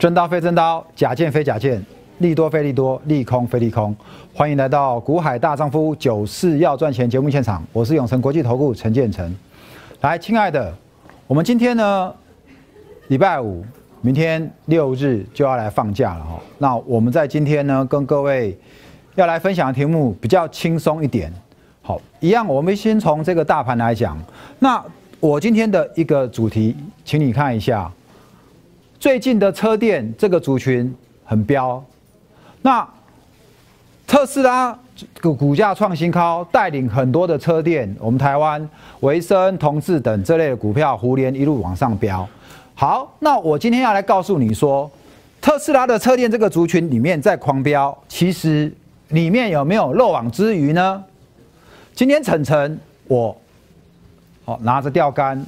真刀非真刀，假剑非假剑，利多非利多，利空非利空。欢迎来到股海大丈夫九四要赚钱节目现场，我是永成国际投顾陈建成。来，亲爱的，我们今天呢，礼拜五，明天六日就要来放假了哈。那我们在今天呢，跟各位要来分享的题目比较轻松一点。好，一样，我们先从这个大盘来讲。那我今天的一个主题，请你看一下。最近的车电这个族群很飙，那特斯拉股股价创新高，带领很多的车电，我们台湾维生、同志等这类的股票，互联一路往上飙。好，那我今天要来告诉你说，特斯拉的车电这个族群里面在狂飙，其实里面有没有漏网之鱼呢？今天晨晨我好拿着钓竿。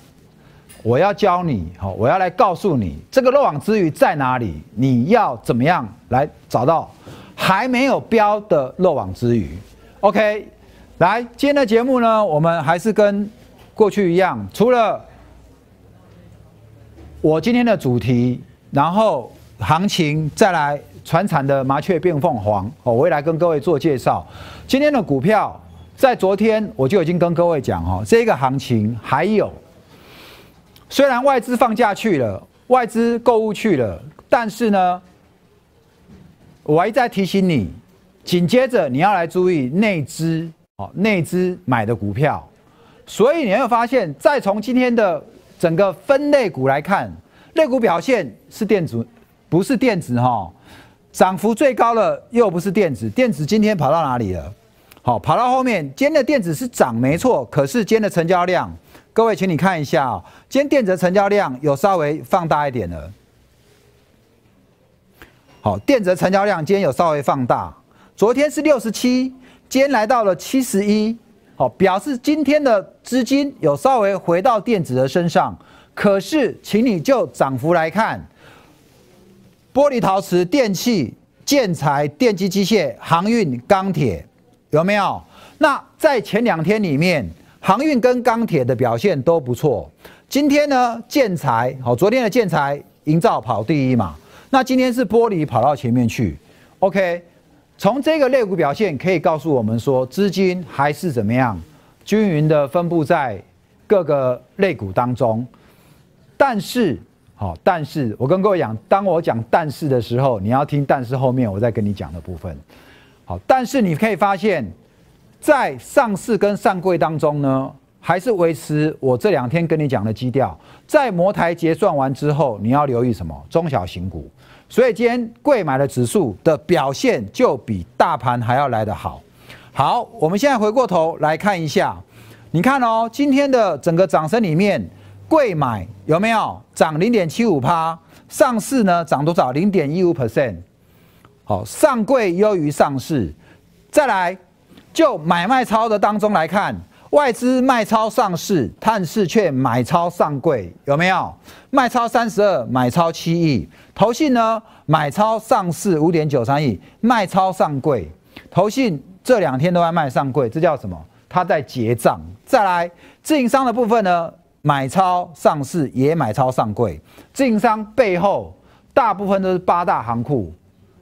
我要教你，好，我要来告诉你这个漏网之鱼在哪里，你要怎么样来找到还没有标的漏网之鱼？OK，来，今天的节目呢，我们还是跟过去一样，除了我今天的主题，然后行情再来传产的麻雀变凤凰，哦，我会来跟各位做介绍。今天的股票在昨天我就已经跟各位讲，哦，这个行情还有。虽然外资放假去了，外资购物去了，但是呢，我还在提醒你，紧接着你要来注意内资哦，内资买的股票。所以你会发现，再从今天的整个分类股来看，类股表现是电子，不是电子哈，涨幅最高的又不是电子，电子今天跑到哪里了？好，跑到后面，今天的电子是涨没错，可是今天的成交量。各位，请你看一下啊，今天电子成交量有稍微放大一点了。好，电子成交量今天有稍微放大，昨天是六十七，今天来到了七十一，好，表示今天的资金有稍微回到电子的身上。可是，请你就涨幅来看，玻璃、陶瓷、电器、建材、电机、机械、航运、钢铁，有没有？那在前两天里面。航运跟钢铁的表现都不错。今天呢，建材好，昨天的建材营造跑第一嘛。那今天是玻璃跑到前面去。OK，从这个类股表现可以告诉我们说，资金还是怎么样均匀的分布在各个类股当中。但是，好，但是我跟各位讲，当我讲但是的时候，你要听但是后面我再跟你讲的部分。好，但是你可以发现。在上市跟上柜当中呢，还是维持我这两天跟你讲的基调。在摩台结算完之后，你要留意什么？中小型股。所以今天贵买的指数的表现就比大盘还要来得好。好，我们现在回过头来看一下，你看哦，今天的整个涨升里面，贵买有没有涨零点七五趴？上市呢涨多少？零点一五 percent。好，上柜优于上市。再来。就买卖超的当中来看，外资卖超上市，但是却买超上柜，有没有？卖超三十二，买超七亿。投信呢，买超上市五点九三亿，卖超上柜。投信这两天都在卖上柜，这叫什么？它在结账。再来，自营商的部分呢，买超上市也买超上柜。自营商背后大部分都是八大行库，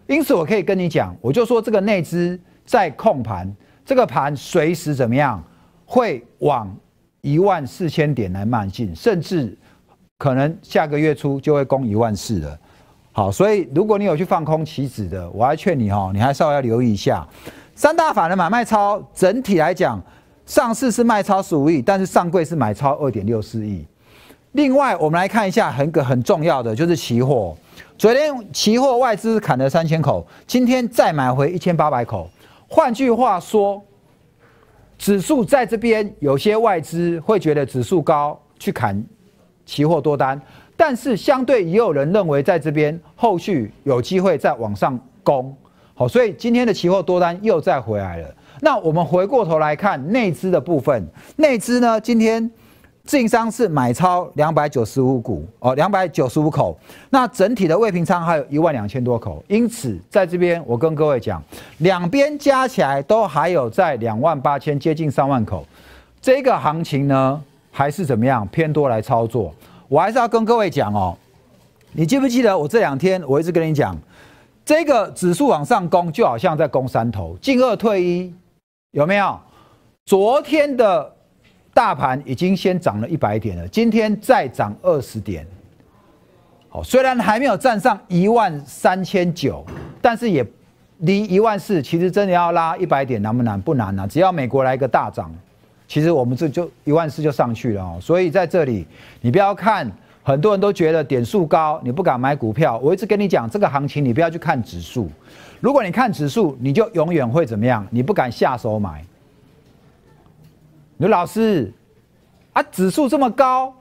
因此我可以跟你讲，我就说这个内资在控盘。这个盘随时怎么样，会往一万四千点来迈进，甚至可能下个月初就会攻一万四了。好，所以如果你有去放空期指的，我还劝你哈，你还稍微要留意一下。三大法的买卖超整体来讲，上市是卖超十五亿，但是上柜是买超二点六四亿。另外，我们来看一下很个很重要的就是期货，昨天期货外资砍了三千口，今天再买回一千八百口。换句话说，指数在这边，有些外资会觉得指数高，去砍期货多单，但是相对也有人认为在这边后续有机会再往上攻，好，所以今天的期货多单又再回来了。那我们回过头来看内资的部分，内资呢今天。自营商是买超两百九十五股哦，两百九十五口。那整体的未平仓还有一万两千多口，因此在这边我跟各位讲，两边加起来都还有在两万八千，接近三万口。这个行情呢，还是怎么样偏多来操作？我还是要跟各位讲哦，你记不记得我这两天我一直跟你讲，这个指数往上攻，就好像在攻山头，进二退一，有没有？昨天的大盘已经先涨了一百点了，今天再涨二十点。好，虽然还没有站上一万三千九，但是也离一万四，其实真的要拉一百点难不难？不难啊，只要美国来一个大涨，其实我们这就一万四就上去了哦。所以在这里，你不要看。很多人都觉得点数高，你不敢买股票。我一直跟你讲，这个行情你不要去看指数。如果你看指数，你就永远会怎么样？你不敢下手买。刘老师，啊，指数这么高，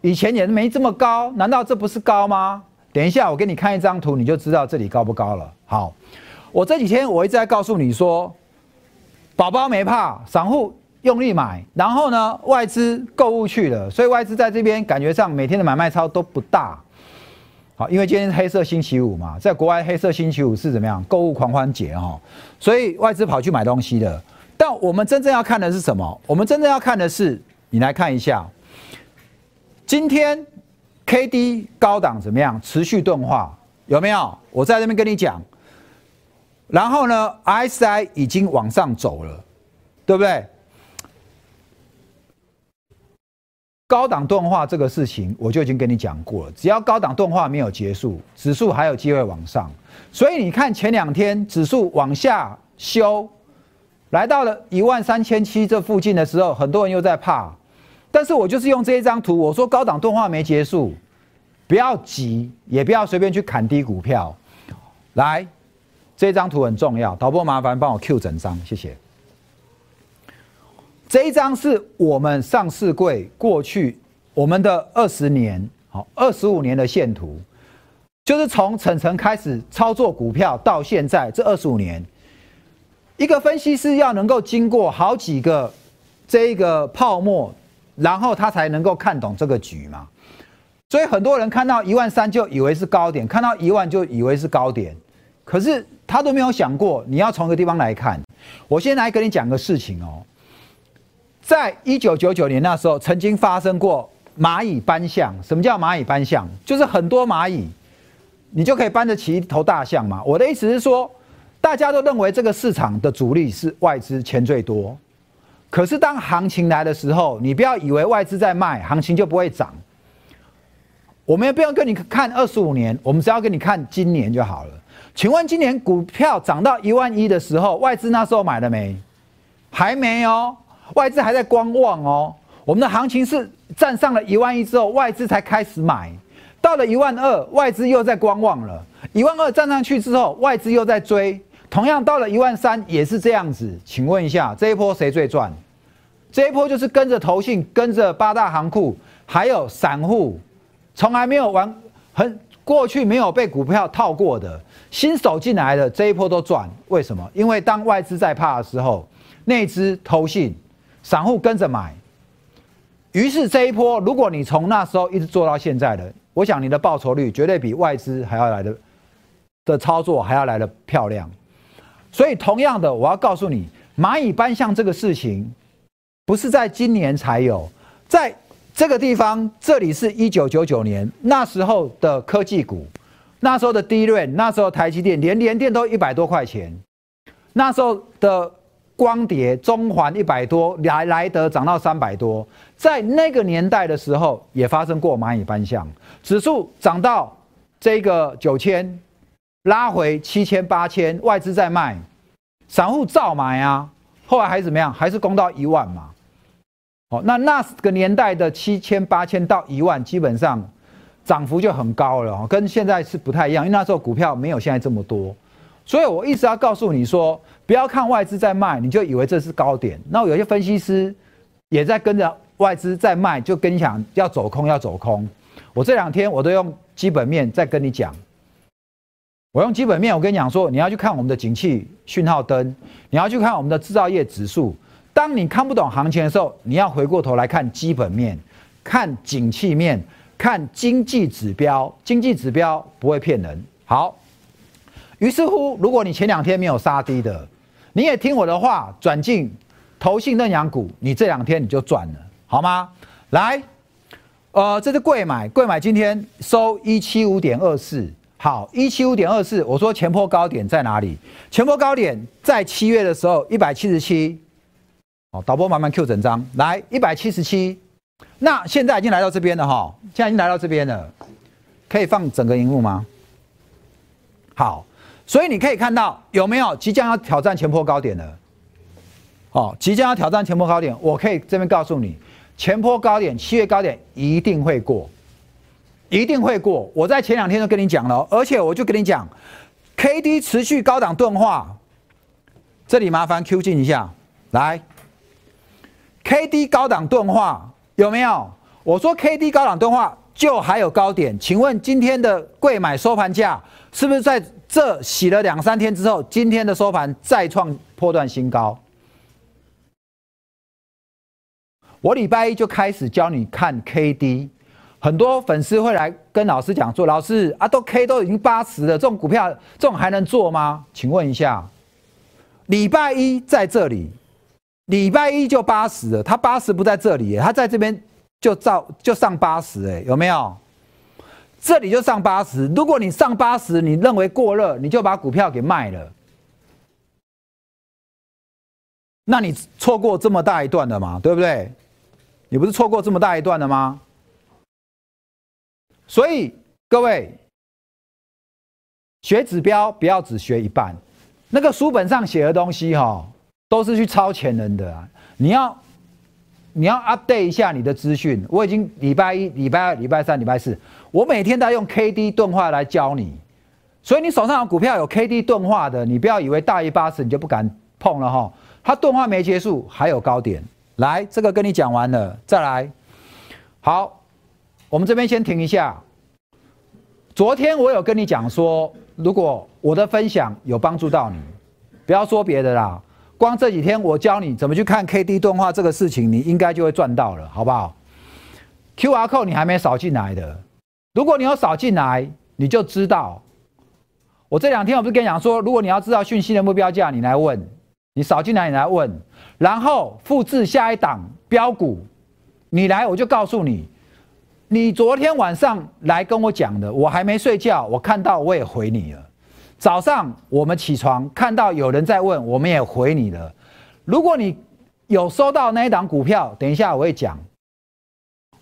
以前也没这么高，难道这不是高吗？等一下，我给你看一张图，你就知道这里高不高了。好，我这几天我一直在告诉你说，宝宝没怕，散户。用力买，然后呢，外资购物去了，所以外资在这边感觉上每天的买卖超都不大。好，因为今天是黑色星期五嘛，在国外黑色星期五是怎么样？购物狂欢节哈，所以外资跑去买东西的。但我们真正要看的是什么？我们真正要看的是，你来看一下，今天 K D 高档怎么样？持续钝化有没有？我在这边跟你讲，然后呢，S I 已经往上走了，对不对？高档钝化这个事情，我就已经跟你讲过了。只要高档钝化没有结束，指数还有机会往上。所以你看前两天指数往下修，来到了一万三千七这附近的时候，很多人又在怕。但是我就是用这一张图，我说高档钝化没结束，不要急，也不要随便去砍低股票。来，这张图很重要，导播麻烦帮我 Q 整张，谢谢。这一张是我们上市柜过去我们的二十年，好二十五年的线图，就是从陈晨开始操作股票到现在这二十五年，一个分析师要能够经过好几个这一个泡沫，然后他才能够看懂这个局嘛。所以很多人看到一万三就以为是高点，看到一万就以为是高点，可是他都没有想过你要从个地方来看。我先来跟你讲个事情哦。在一九九九年那时候，曾经发生过蚂蚁搬象。什么叫蚂蚁搬象？就是很多蚂蚁，你就可以搬得起一头大象嘛。我的意思是说，大家都认为这个市场的主力是外资，钱最多。可是当行情来的时候，你不要以为外资在卖，行情就不会涨。我们也不用跟你看二十五年，我们只要跟你看今年就好了。请问今年股票涨到一万一的时候，外资那时候买了没？还没哦。外资还在观望哦，我们的行情是站上了一万一之后，外资才开始买，到了一万二，外资又在观望了。一万二站上去之后，外资又在追，同样到了一万三也是这样子。请问一下，这一波谁最赚？这一波就是跟着投信、跟着八大行库，还有散户，从来没有玩，很过去没有被股票套过的新手进来的这一波都赚。为什么？因为当外资在怕的时候，内资投信。散户跟着买，于是这一波，如果你从那时候一直做到现在的，我想你的报酬率绝对比外资还要来的的操作还要来的漂亮。所以，同样的，我要告诉你，蚂蚁搬象这个事情，不是在今年才有，在这个地方，这里是一九九九年那时候的科技股，那时候的低润，那时候台积电连连电都一百多块钱，那时候的。光碟中环一百多，莱莱德涨到三百多，在那个年代的时候也发生过蚂蚁搬象，指数涨到这个九千，拉回七千八千，外资在卖，散户照买啊，后来还是怎么样？还是攻到一万嘛。哦，那那个年代的七千八千到一万，基本上涨幅就很高了，跟现在是不太一样，因为那时候股票没有现在这么多，所以我一直要告诉你说。不要看外资在卖，你就以为这是高点。那有些分析师也在跟着外资在卖，就跟你讲要走空，要走空。我这两天我都用基本面在跟你讲。我用基本面，我跟你讲说，你要去看我们的景气讯号灯，你要去看我们的制造业指数。当你看不懂行情的时候，你要回过头来看基本面，看景气面，看经济指标。经济指标不会骗人。好，于是乎，如果你前两天没有杀低的，你也听我的话，转进投信认养股，你这两天你就赚了，好吗？来，呃，这是贵买，贵买今天收一七五点二四，好，一七五点二四，我说前坡高点在哪里？前坡高点在七月的时候一百七十七，好，导播慢慢 Q 整张，来一百七十七，那现在已经来到这边了哈，现在已经来到这边了，可以放整个荧幕吗？好，所以你可以看到有没有即将要挑战前坡高点的？哦，即将要挑战前坡高点，我可以这边告诉你，前坡高点七月高点一定会过，一定会过。我在前两天都跟你讲了，而且我就跟你讲，K D 持续高档钝化，这里麻烦 Q 进一下，来，K D 高档钝化有没有？我说 K D 高档钝化就还有高点，请问今天的贵买收盘价是不是在这洗了两三天之后，今天的收盘再创破断新高？我礼拜一就开始教你看 K D，很多粉丝会来跟老师讲说：“老师啊，都 K 都已经八十了，这种股票这种还能做吗？”请问一下，礼拜一在这里，礼拜一就八十了，他八十不在这里，他在这边就照就上八十，哎，有没有？这里就上八十，如果你上八十，你认为过热，你就把股票给卖了，那你错过这么大一段了嘛，对不对？你不是错过这么大一段了吗？所以各位学指标不要只学一半，那个书本上写的东西哈，都是去抄前人的啊。你要你要 update 一下你的资讯。我已经礼拜一、礼拜二、礼拜三、礼拜四，我每天都要用 K D 钝化来教你。所以你手上有股票有 K D 钝化的，你不要以为大于八十你就不敢碰了哈。它钝化没结束，还有高点。来，这个跟你讲完了，再来。好，我们这边先停一下。昨天我有跟你讲说，如果我的分享有帮助到你，不要说别的啦，光这几天我教你怎么去看 K D 动画这个事情，你应该就会赚到了，好不好？Q R code 你还没扫进来的，如果你有扫进来，你就知道。我这两天我不是跟你讲说，如果你要知道讯息的目标价，你来问。你扫进来，你来问，然后复制下一档标股，你来我就告诉你，你昨天晚上来跟我讲的，我还没睡觉，我看到我也回你了。早上我们起床看到有人在问，我们也回你了。如果你有收到那一档股票，等一下我会讲。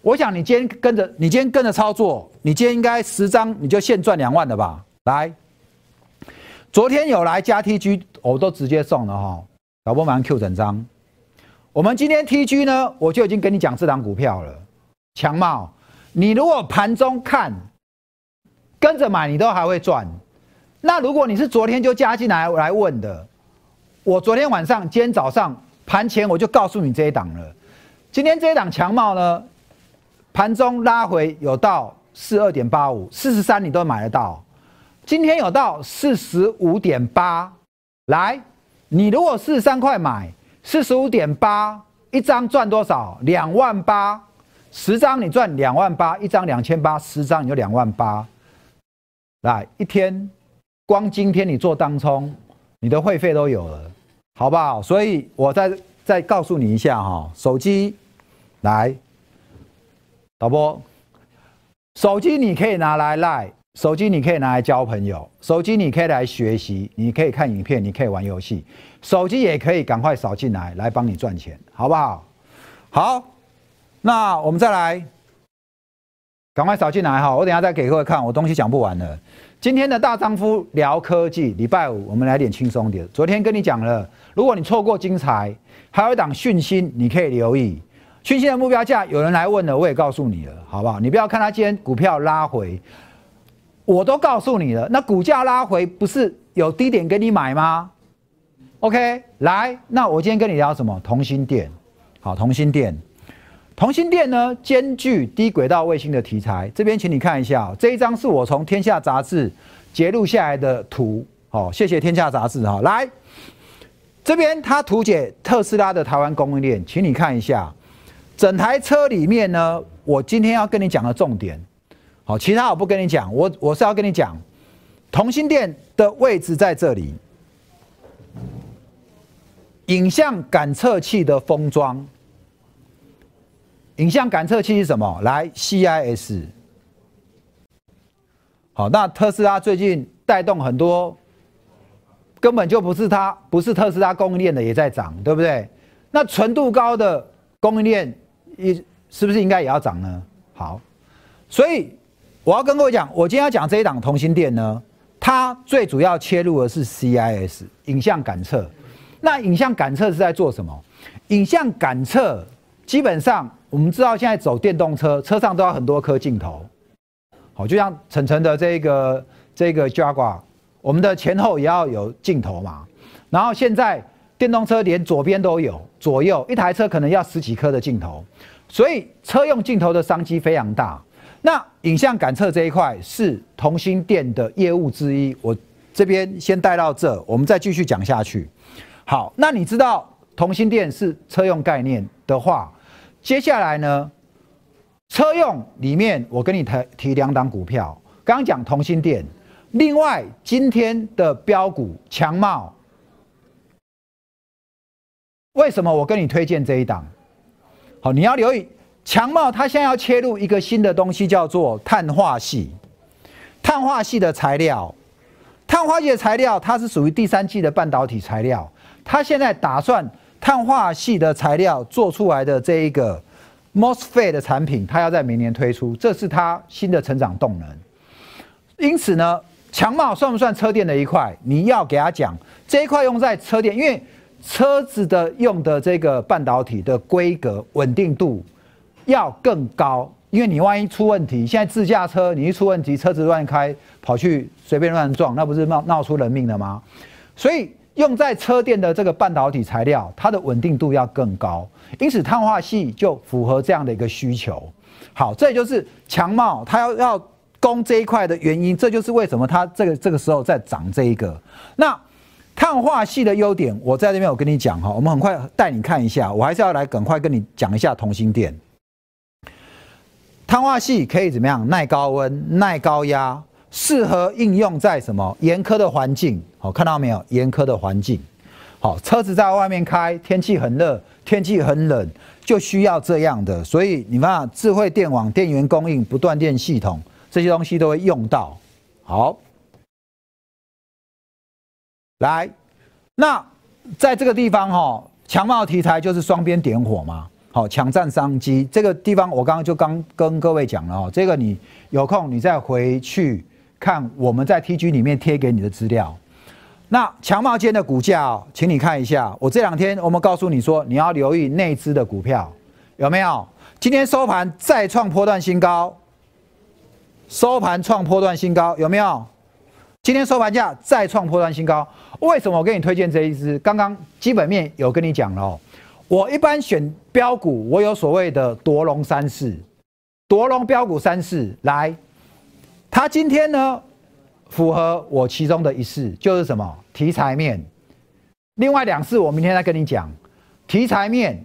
我想你今天跟着，你今天跟着操作，你今天应该十张你就现赚两万了吧？来。昨天有来加 TG，我都直接送了哈。老婆马上 Q 整张。我们今天 TG 呢，我就已经跟你讲这档股票了。强茂，你如果盘中看，跟着买，你都还会赚。那如果你是昨天就加进来来问的，我昨天晚上、今天早上盘前我就告诉你这一档了。今天这一档强茂呢，盘中拉回有到四二点八五、四十三，你都买得到。今天有到四十五点八，来，你如果四十三块买，四十五点八一张赚多少？两万八，十张你赚两万八，一张两千八，十张你就两万八。来，一天光今天你做当冲，你的会费都有了，好不好？所以我再再告诉你一下哈，手机来，导播，手机你可以拿来赖。手机你可以拿来交朋友，手机你可以来学习，你可以看影片，你可以玩游戏，手机也可以赶快扫进来，来帮你赚钱，好不好？好，那我们再来，赶快扫进来哈！我等下再给各位看，我东西讲不完了。今天的大丈夫聊科技，礼拜五我们来点轻松点。昨天跟你讲了，如果你错过精彩，还有一档讯息，你可以留意。讯息的目标价有人来问了，我也告诉你了，好不好？你不要看它今天股票拉回。我都告诉你了，那股价拉回不是有低点给你买吗？OK，来，那我今天跟你聊什么？同心电，好，同心电，同心电呢，兼具低轨道卫星的题材。这边请你看一下，这一张是我从天下杂志截录下来的图，好，谢谢天下杂志哈。来，这边它图解特斯拉的台湾供应链，请你看一下，整台车里面呢，我今天要跟你讲的重点。好，其他我不跟你讲，我我是要跟你讲，同心电的位置在这里，影像感测器的封装，影像感测器是什么？来，CIS。好，那特斯拉最近带动很多，根本就不是它，不是特斯拉供应链的也在涨，对不对？那纯度高的供应链，一是不是应该也要涨呢？好，所以我要跟各位讲，我今天要讲这一档同心店呢，它最主要切入的是 CIS 影像感测。那影像感测是在做什么？影像感测基本上我们知道，现在走电动车，车上都要很多颗镜头。好，就像晨晨的这个这个 Jaguar，我们的前后也要有镜头嘛。然后现在电动车连左边都有，左右一台车可能要十几颗的镜头，所以车用镜头的商机非常大。那影像感测这一块是同心店的业务之一，我这边先带到这，我们再继续讲下去。好，那你知道同心店是车用概念的话，接下来呢？车用里面，我跟你提提两档股票。刚刚讲同心电，另外今天的标股强茂，为什么我跟你推荐这一档？好，你要留意强茂，它现在要切入一个新的东西，叫做碳化系。碳化系的材料，碳化系的材料，它是属于第三季的半导体材料。它现在打算碳化系的材料做出来的这一个。MOSFET 的产品，它要在明年推出，这是它新的成长动能。因此呢，强茂算不算车电的一块？你要给他讲这一块用在车电，因为车子的用的这个半导体的规格稳定度要更高，因为你万一出问题，现在自驾车你一出问题，车子乱开，跑去随便乱撞，那不是闹闹出人命了吗？所以。用在车电的这个半导体材料，它的稳定度要更高，因此碳化系就符合这样的一个需求。好，这也就是强茂它要要攻这一块的原因，这就是为什么它这个这个时候在涨这一个。那碳化系的优点，我在这边我跟你讲哈，我们很快带你看一下，我还是要来赶快跟你讲一下同心电。碳化系可以怎么样？耐高温、耐高压。适合应用在什么严苛的环境？好，看到没有？严苛的环境，好，车子在外面开，天气很热，天气很冷，就需要这样的。所以你看，智慧电网、电源供应、不断电系统这些东西都会用到。好，来，那在这个地方哈，强茂题材就是双边点火嘛。好，抢占商机这个地方，我刚刚就刚跟各位讲了哦，这个你有空你再回去。看我们在 TG 里面贴给你的资料，那强茂间的股价，请你看一下。我这两天我们告诉你说，你要留意内资的股票有没有？今天收盘再创波段新高，收盘创波段新高有没有？今天收盘价再创波段新高，为什么我给你推荐这一支？刚刚基本面有跟你讲了，我一般选标股，我有所谓的夺龙三四，夺龙标股三四来。它今天呢，符合我其中的一式，就是什么题材面。另外两式我明天再跟你讲。题材面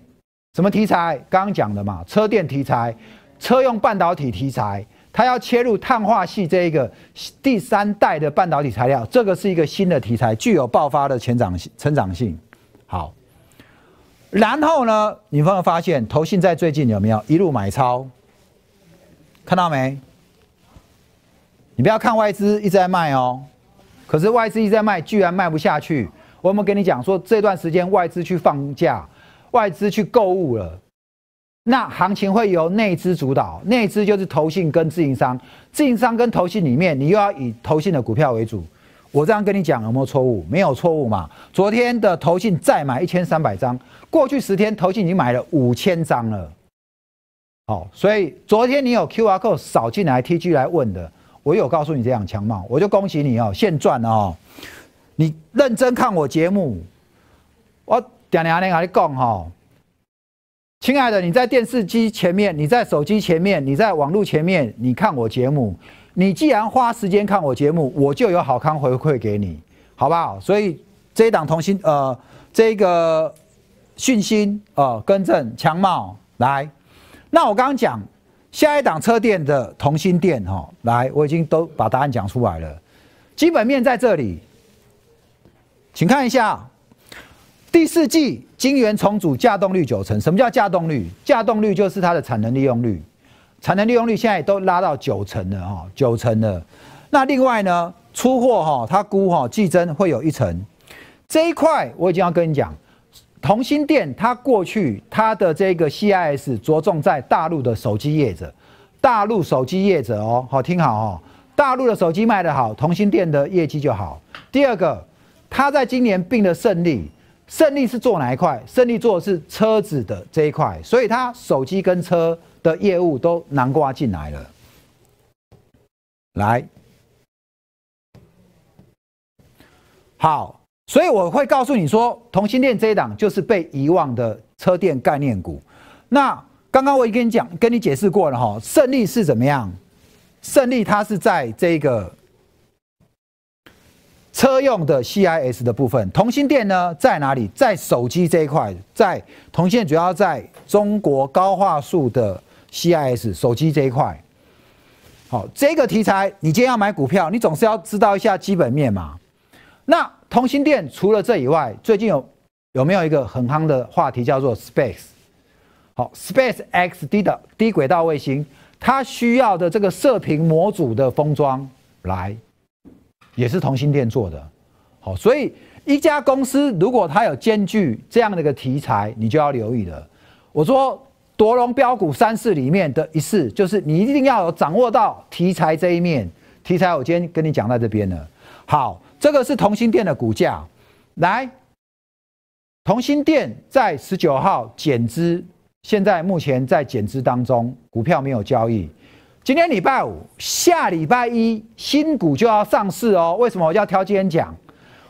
什么题材？刚刚讲的嘛，车电题材、车用半导体题材，它要切入碳化系这一个第三代的半导体材料，这个是一个新的题材，具有爆发的前长性。成长性好。然后呢，你有没有发现投信在最近有没有一路买超？看到没？你不要看外资一直在卖哦，可是外资一直在卖，居然卖不下去。我有没有跟你讲说，这段时间外资去放假，外资去购物了，那行情会由内资主导，内资就是投信跟自营商，自营商跟投信里面，你又要以投信的股票为主。我这样跟你讲有没有错误？没有错误嘛。昨天的投信再买一千三百张，过去十天投信已经买了五千张了。好，所以昨天你有 Q R code 扫进来 T G 来问的。我有告诉你这样强貌，我就恭喜你哦，现赚哦！你认真看我节目，我点点点跟你讲哈，亲爱的，你在电视机前面，你在手机前面，你在网络前面，你看我节目，你既然花时间看我节目，我就有好康回馈给你，好不好？所以这一档同心呃，这个讯息呃，更正强貌来，那我刚刚讲。下一档车店的同心店，哈，来，我已经都把答案讲出来了。基本面在这里，请看一下，第四季晶圆重组架动率九成，什么叫架动率？架动率就是它的产能利用率，产能利用率现在都拉到九成了哈，九成了。那另外呢，出货哈，它估哈季增会有一成，这一块我已经要跟你讲，同心电它过去它的这个 CIS 着重在大陆的手机业者，大陆手机业者哦，好听好哦，大陆的手机卖得好，同心电的业绩就好。第二个，它在今年并的胜利。胜利是做哪一块？胜利做的是车子的这一块，所以它手机跟车的业务都南瓜进来了。来，好，所以我会告诉你说，同心电这一档就是被遗忘的车电概念股。那刚刚我已经跟你讲、跟你解释过了哈，胜利是怎么样？胜利它是在这个。车用的 CIS 的部分，同心电呢在哪里？在手机这一块，在同心电主要在中国高画素的 CIS 手机这一块。好，这个题材你今天要买股票，你总是要知道一下基本面嘛。那同心电除了这以外，最近有有没有一个很夯的话题叫做 Space？好，Space X 低的低轨道卫星，它需要的这个射频模组的封装来。也是同心电做的，好，所以一家公司如果它有兼具这样的一个题材，你就要留意了。我说夺龙标股三市里面的一市，就是你一定要有掌握到题材这一面。题材我今天跟你讲在这边了。好，这个是同心店的股价，来，同心店在十九号减资，现在目前在减资当中，股票没有交易。今天礼拜五，下礼拜一新股就要上市哦。为什么我要挑今天讲？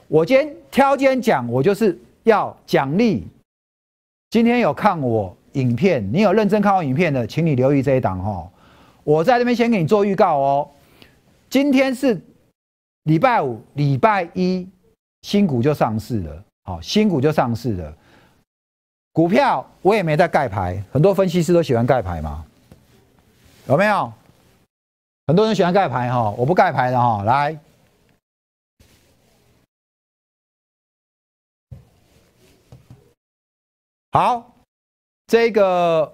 我今天挑今天讲，我就是要奖励。今天有看我影片，你有认真看我影片的，请你留意这一档哦。我在这边先给你做预告哦。今天是礼拜五，礼拜一新股就上市了。好，新股就上市了。股票我也没在盖牌，很多分析师都喜欢盖牌嘛，有没有？很多人喜欢盖牌哈，我不盖牌的哈。来，好，这个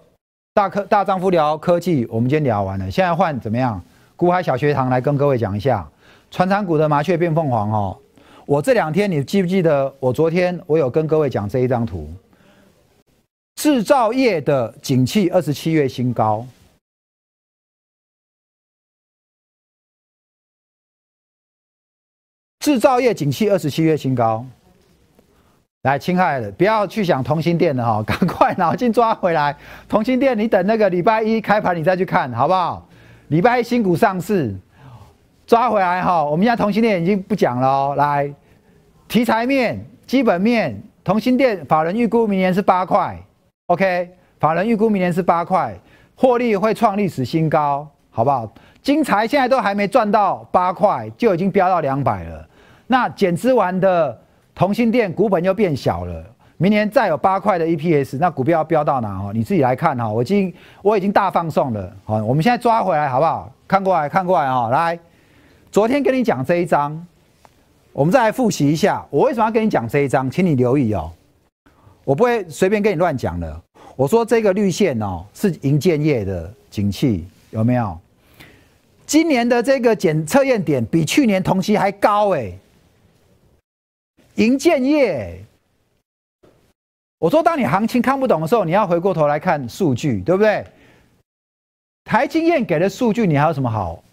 大科大丈夫聊科技，我们今天聊完了，现在换怎么样？股海小学堂来跟各位讲一下，传产股的麻雀变凤凰哦。我这两天你记不记得？我昨天我有跟各位讲这一张图，制造业的景气二十七月新高。制造业景气二十七月新高，来，亲爱的，不要去想同心店的哈，赶快脑筋抓回来。同心店，你等那个礼拜一开盘你再去看好不好？礼拜一新股上市，抓回来哈。我们现在同心店已经不讲了哦。来，题材面、基本面，同心店法人预估明年是八块，OK，法人预估明年是八块，获利会创历史新高，好不好？金财现在都还没赚到八块，就已经飙到两百了。那减资完的同心店股本又变小了，明年再有八块的 EPS，那股票要飙到哪哦？你自己来看哈，我已经我已经大放送了，好，我们现在抓回来好不好？看过来看过来哈，来，昨天跟你讲这一章，我们再来复习一下，我为什么要跟你讲这一章，请你留意哦，我不会随便跟你乱讲的。我说这个绿线哦，是银建业的景气有没有？今年的这个检测验点比去年同期还高哎。银建业，我说，当你行情看不懂的时候，你要回过头来看数据，对不对？台经验给的数据，你还有什么好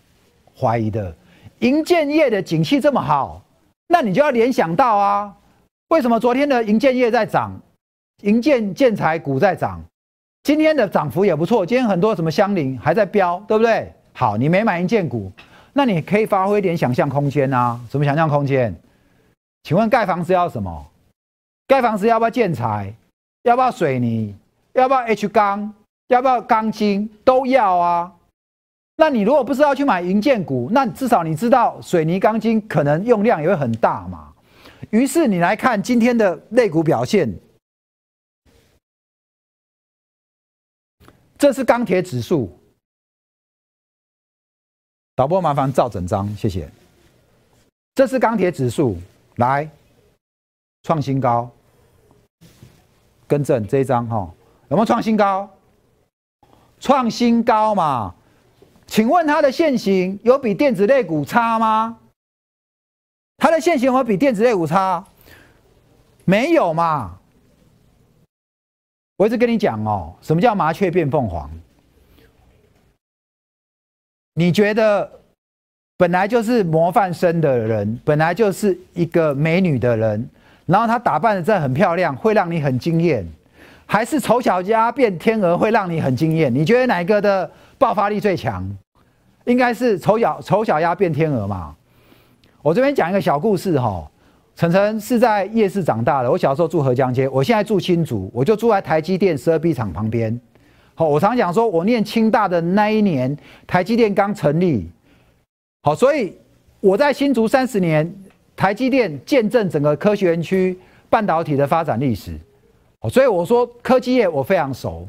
怀疑的？银建业的景气这么好，那你就要联想到啊，为什么昨天的银建业在涨，银建建材股在涨，今天的涨幅也不错，今天很多什么相邻还在飙，对不对？好，你没买银建股，那你可以发挥一点想象空间啊，什么想象空间？请问盖房子要什么？盖房子要不要建材？要不要水泥？要不要 H 钢？要不要钢筋？都要啊。那你如果不是要去买银建股，那至少你知道水泥钢筋可能用量也会很大嘛。于是你来看今天的类股表现，这是钢铁指数。导播麻烦照整张，谢谢。这是钢铁指数。来，创新高，更正这一张哈，有没有创新高？创新高嘛？请问它的现形有比电子类股差吗？它的现形有比电子类股差？没有嘛？我一直跟你讲哦，什么叫麻雀变凤凰？你觉得本来就是模范生的人，本来就是一个美女的人，然后她打扮的真的很漂亮，会让你很惊艳，还是丑小鸭变天鹅会让你很惊艳？你觉得哪一个的爆发力最强？应该是丑小丑小鸭变天鹅嘛？我这边讲一个小故事哈。晨晨是在夜市长大的，我小时候住河江街，我现在住新竹，我就住在台积电十二 B 厂旁边。好，我常讲说，我念清大的那一年，台积电刚成立。好，所以我在新竹三十年，台积电见证整个科学园区半导体的发展历史。好，所以我说科技业我非常熟。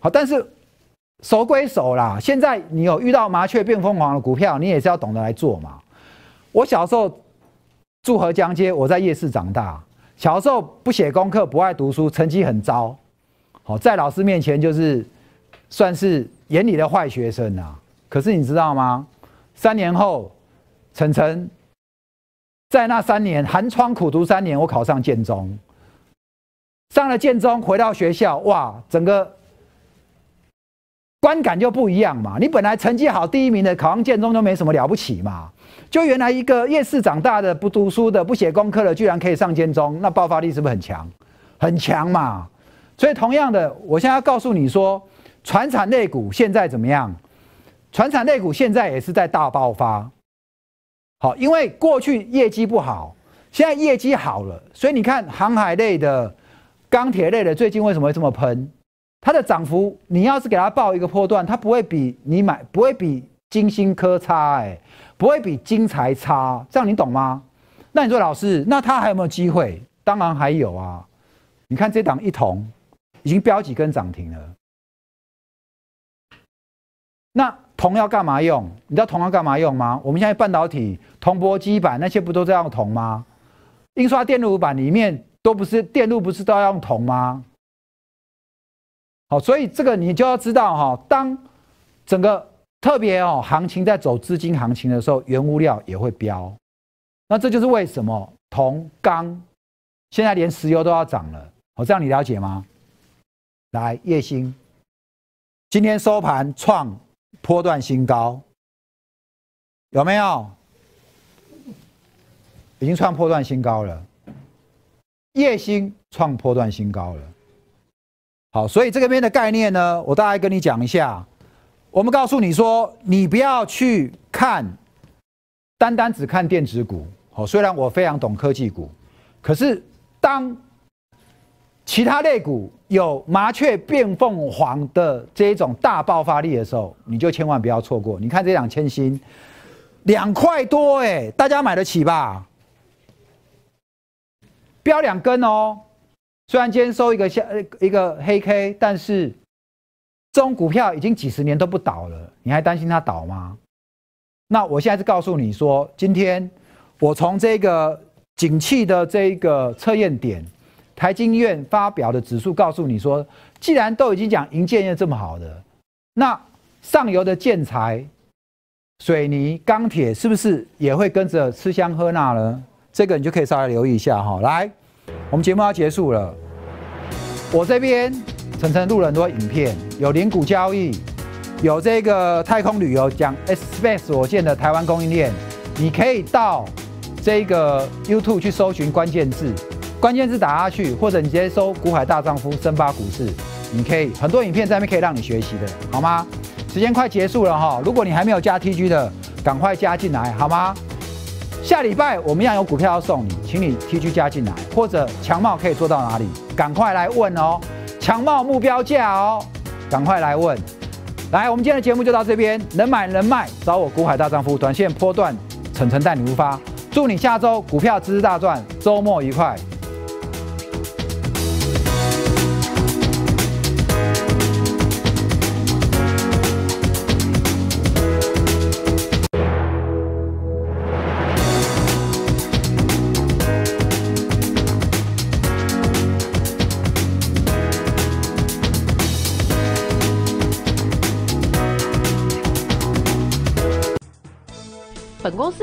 好，但是熟归熟啦，现在你有遇到麻雀变凤凰的股票，你也是要懂得来做嘛。我小时候住河江街，我在夜市长大，小时候不写功课，不爱读书，成绩很糟。好，在老师面前就是算是眼里的坏学生啊。可是你知道吗？三年后，晨晨在那三年寒窗苦读三年，我考上建中。上了建中，回到学校，哇，整个观感就不一样嘛。你本来成绩好，第一名的，考上建中就没什么了不起嘛。就原来一个夜市长大的、不读书的、不写功课的，居然可以上建中，那爆发力是不是很强？很强嘛。所以，同样的，我现在要告诉你说，船产类股现在怎么样？船产类股现在也是在大爆发。好，因为过去业绩不好，现在业绩好了，所以你看航海类的、钢铁类的，最近为什么会这么喷？它的涨幅，你要是给它报一个波段，它不会比你买，不会比金星科差，哎，不会比金财差，这样你懂吗？那你说老师，那它还有没有机会？当然还有啊！你看这档一同。已经标几根涨停了，那铜要干嘛用？你知道铜要干嘛用吗？我们现在半导体铜箔基板那些不都这样铜吗？印刷电路板里面都不是电路，不是都要用铜吗？好，所以这个你就要知道哈，当整个特别哦行情在走资金行情的时候，原物料也会飙。那这就是为什么铜钢现在连石油都要涨了。好，这样你了解吗？来，叶星今天收盘创波段新高，有没有？已经创波段新高了。叶星创波段新高了。好，所以这个边的概念呢，我大概跟你讲一下。我们告诉你说，你不要去看，单单只看电子股。好，虽然我非常懂科技股，可是当其他类股有麻雀变凤凰的这一种大爆发力的时候，你就千万不要错过。你看这两千新，两块多哎，大家买得起吧？标两根哦，虽然今天收一个下一个黑 K，但是这种股票已经几十年都不倒了，你还担心它倒吗？那我现在是告诉你说，今天我从这个景气的这一个测验点。台经院发表的指数告诉你说，既然都已经讲银建业这么好的，那上游的建材、水泥、钢铁是不是也会跟着吃香喝辣呢？这个你就可以稍微留意一下哈。来，我们节目要结束了，我这边晨晨录了很多影片，有零股交易，有这个太空旅游讲 Space 火箭的台湾供应链，你可以到这个 YouTube 去搜寻关键字。关键字打下去，或者你直接搜“股海大丈夫”深发股市，你可以很多影片在那边可以让你学习的，好吗？时间快结束了哈，如果你还没有加 TG 的，赶快加进来，好吗？下礼拜我们要有股票要送你，请你 TG 加进来，或者强茂可以做到哪里？赶快来问哦，强茂目标价哦，赶快来问。来，我们今天的节目就到这边，能买能卖，找我股海大丈夫，短线波段，层层带你出发，祝你下周股票支持大赚，周末愉快。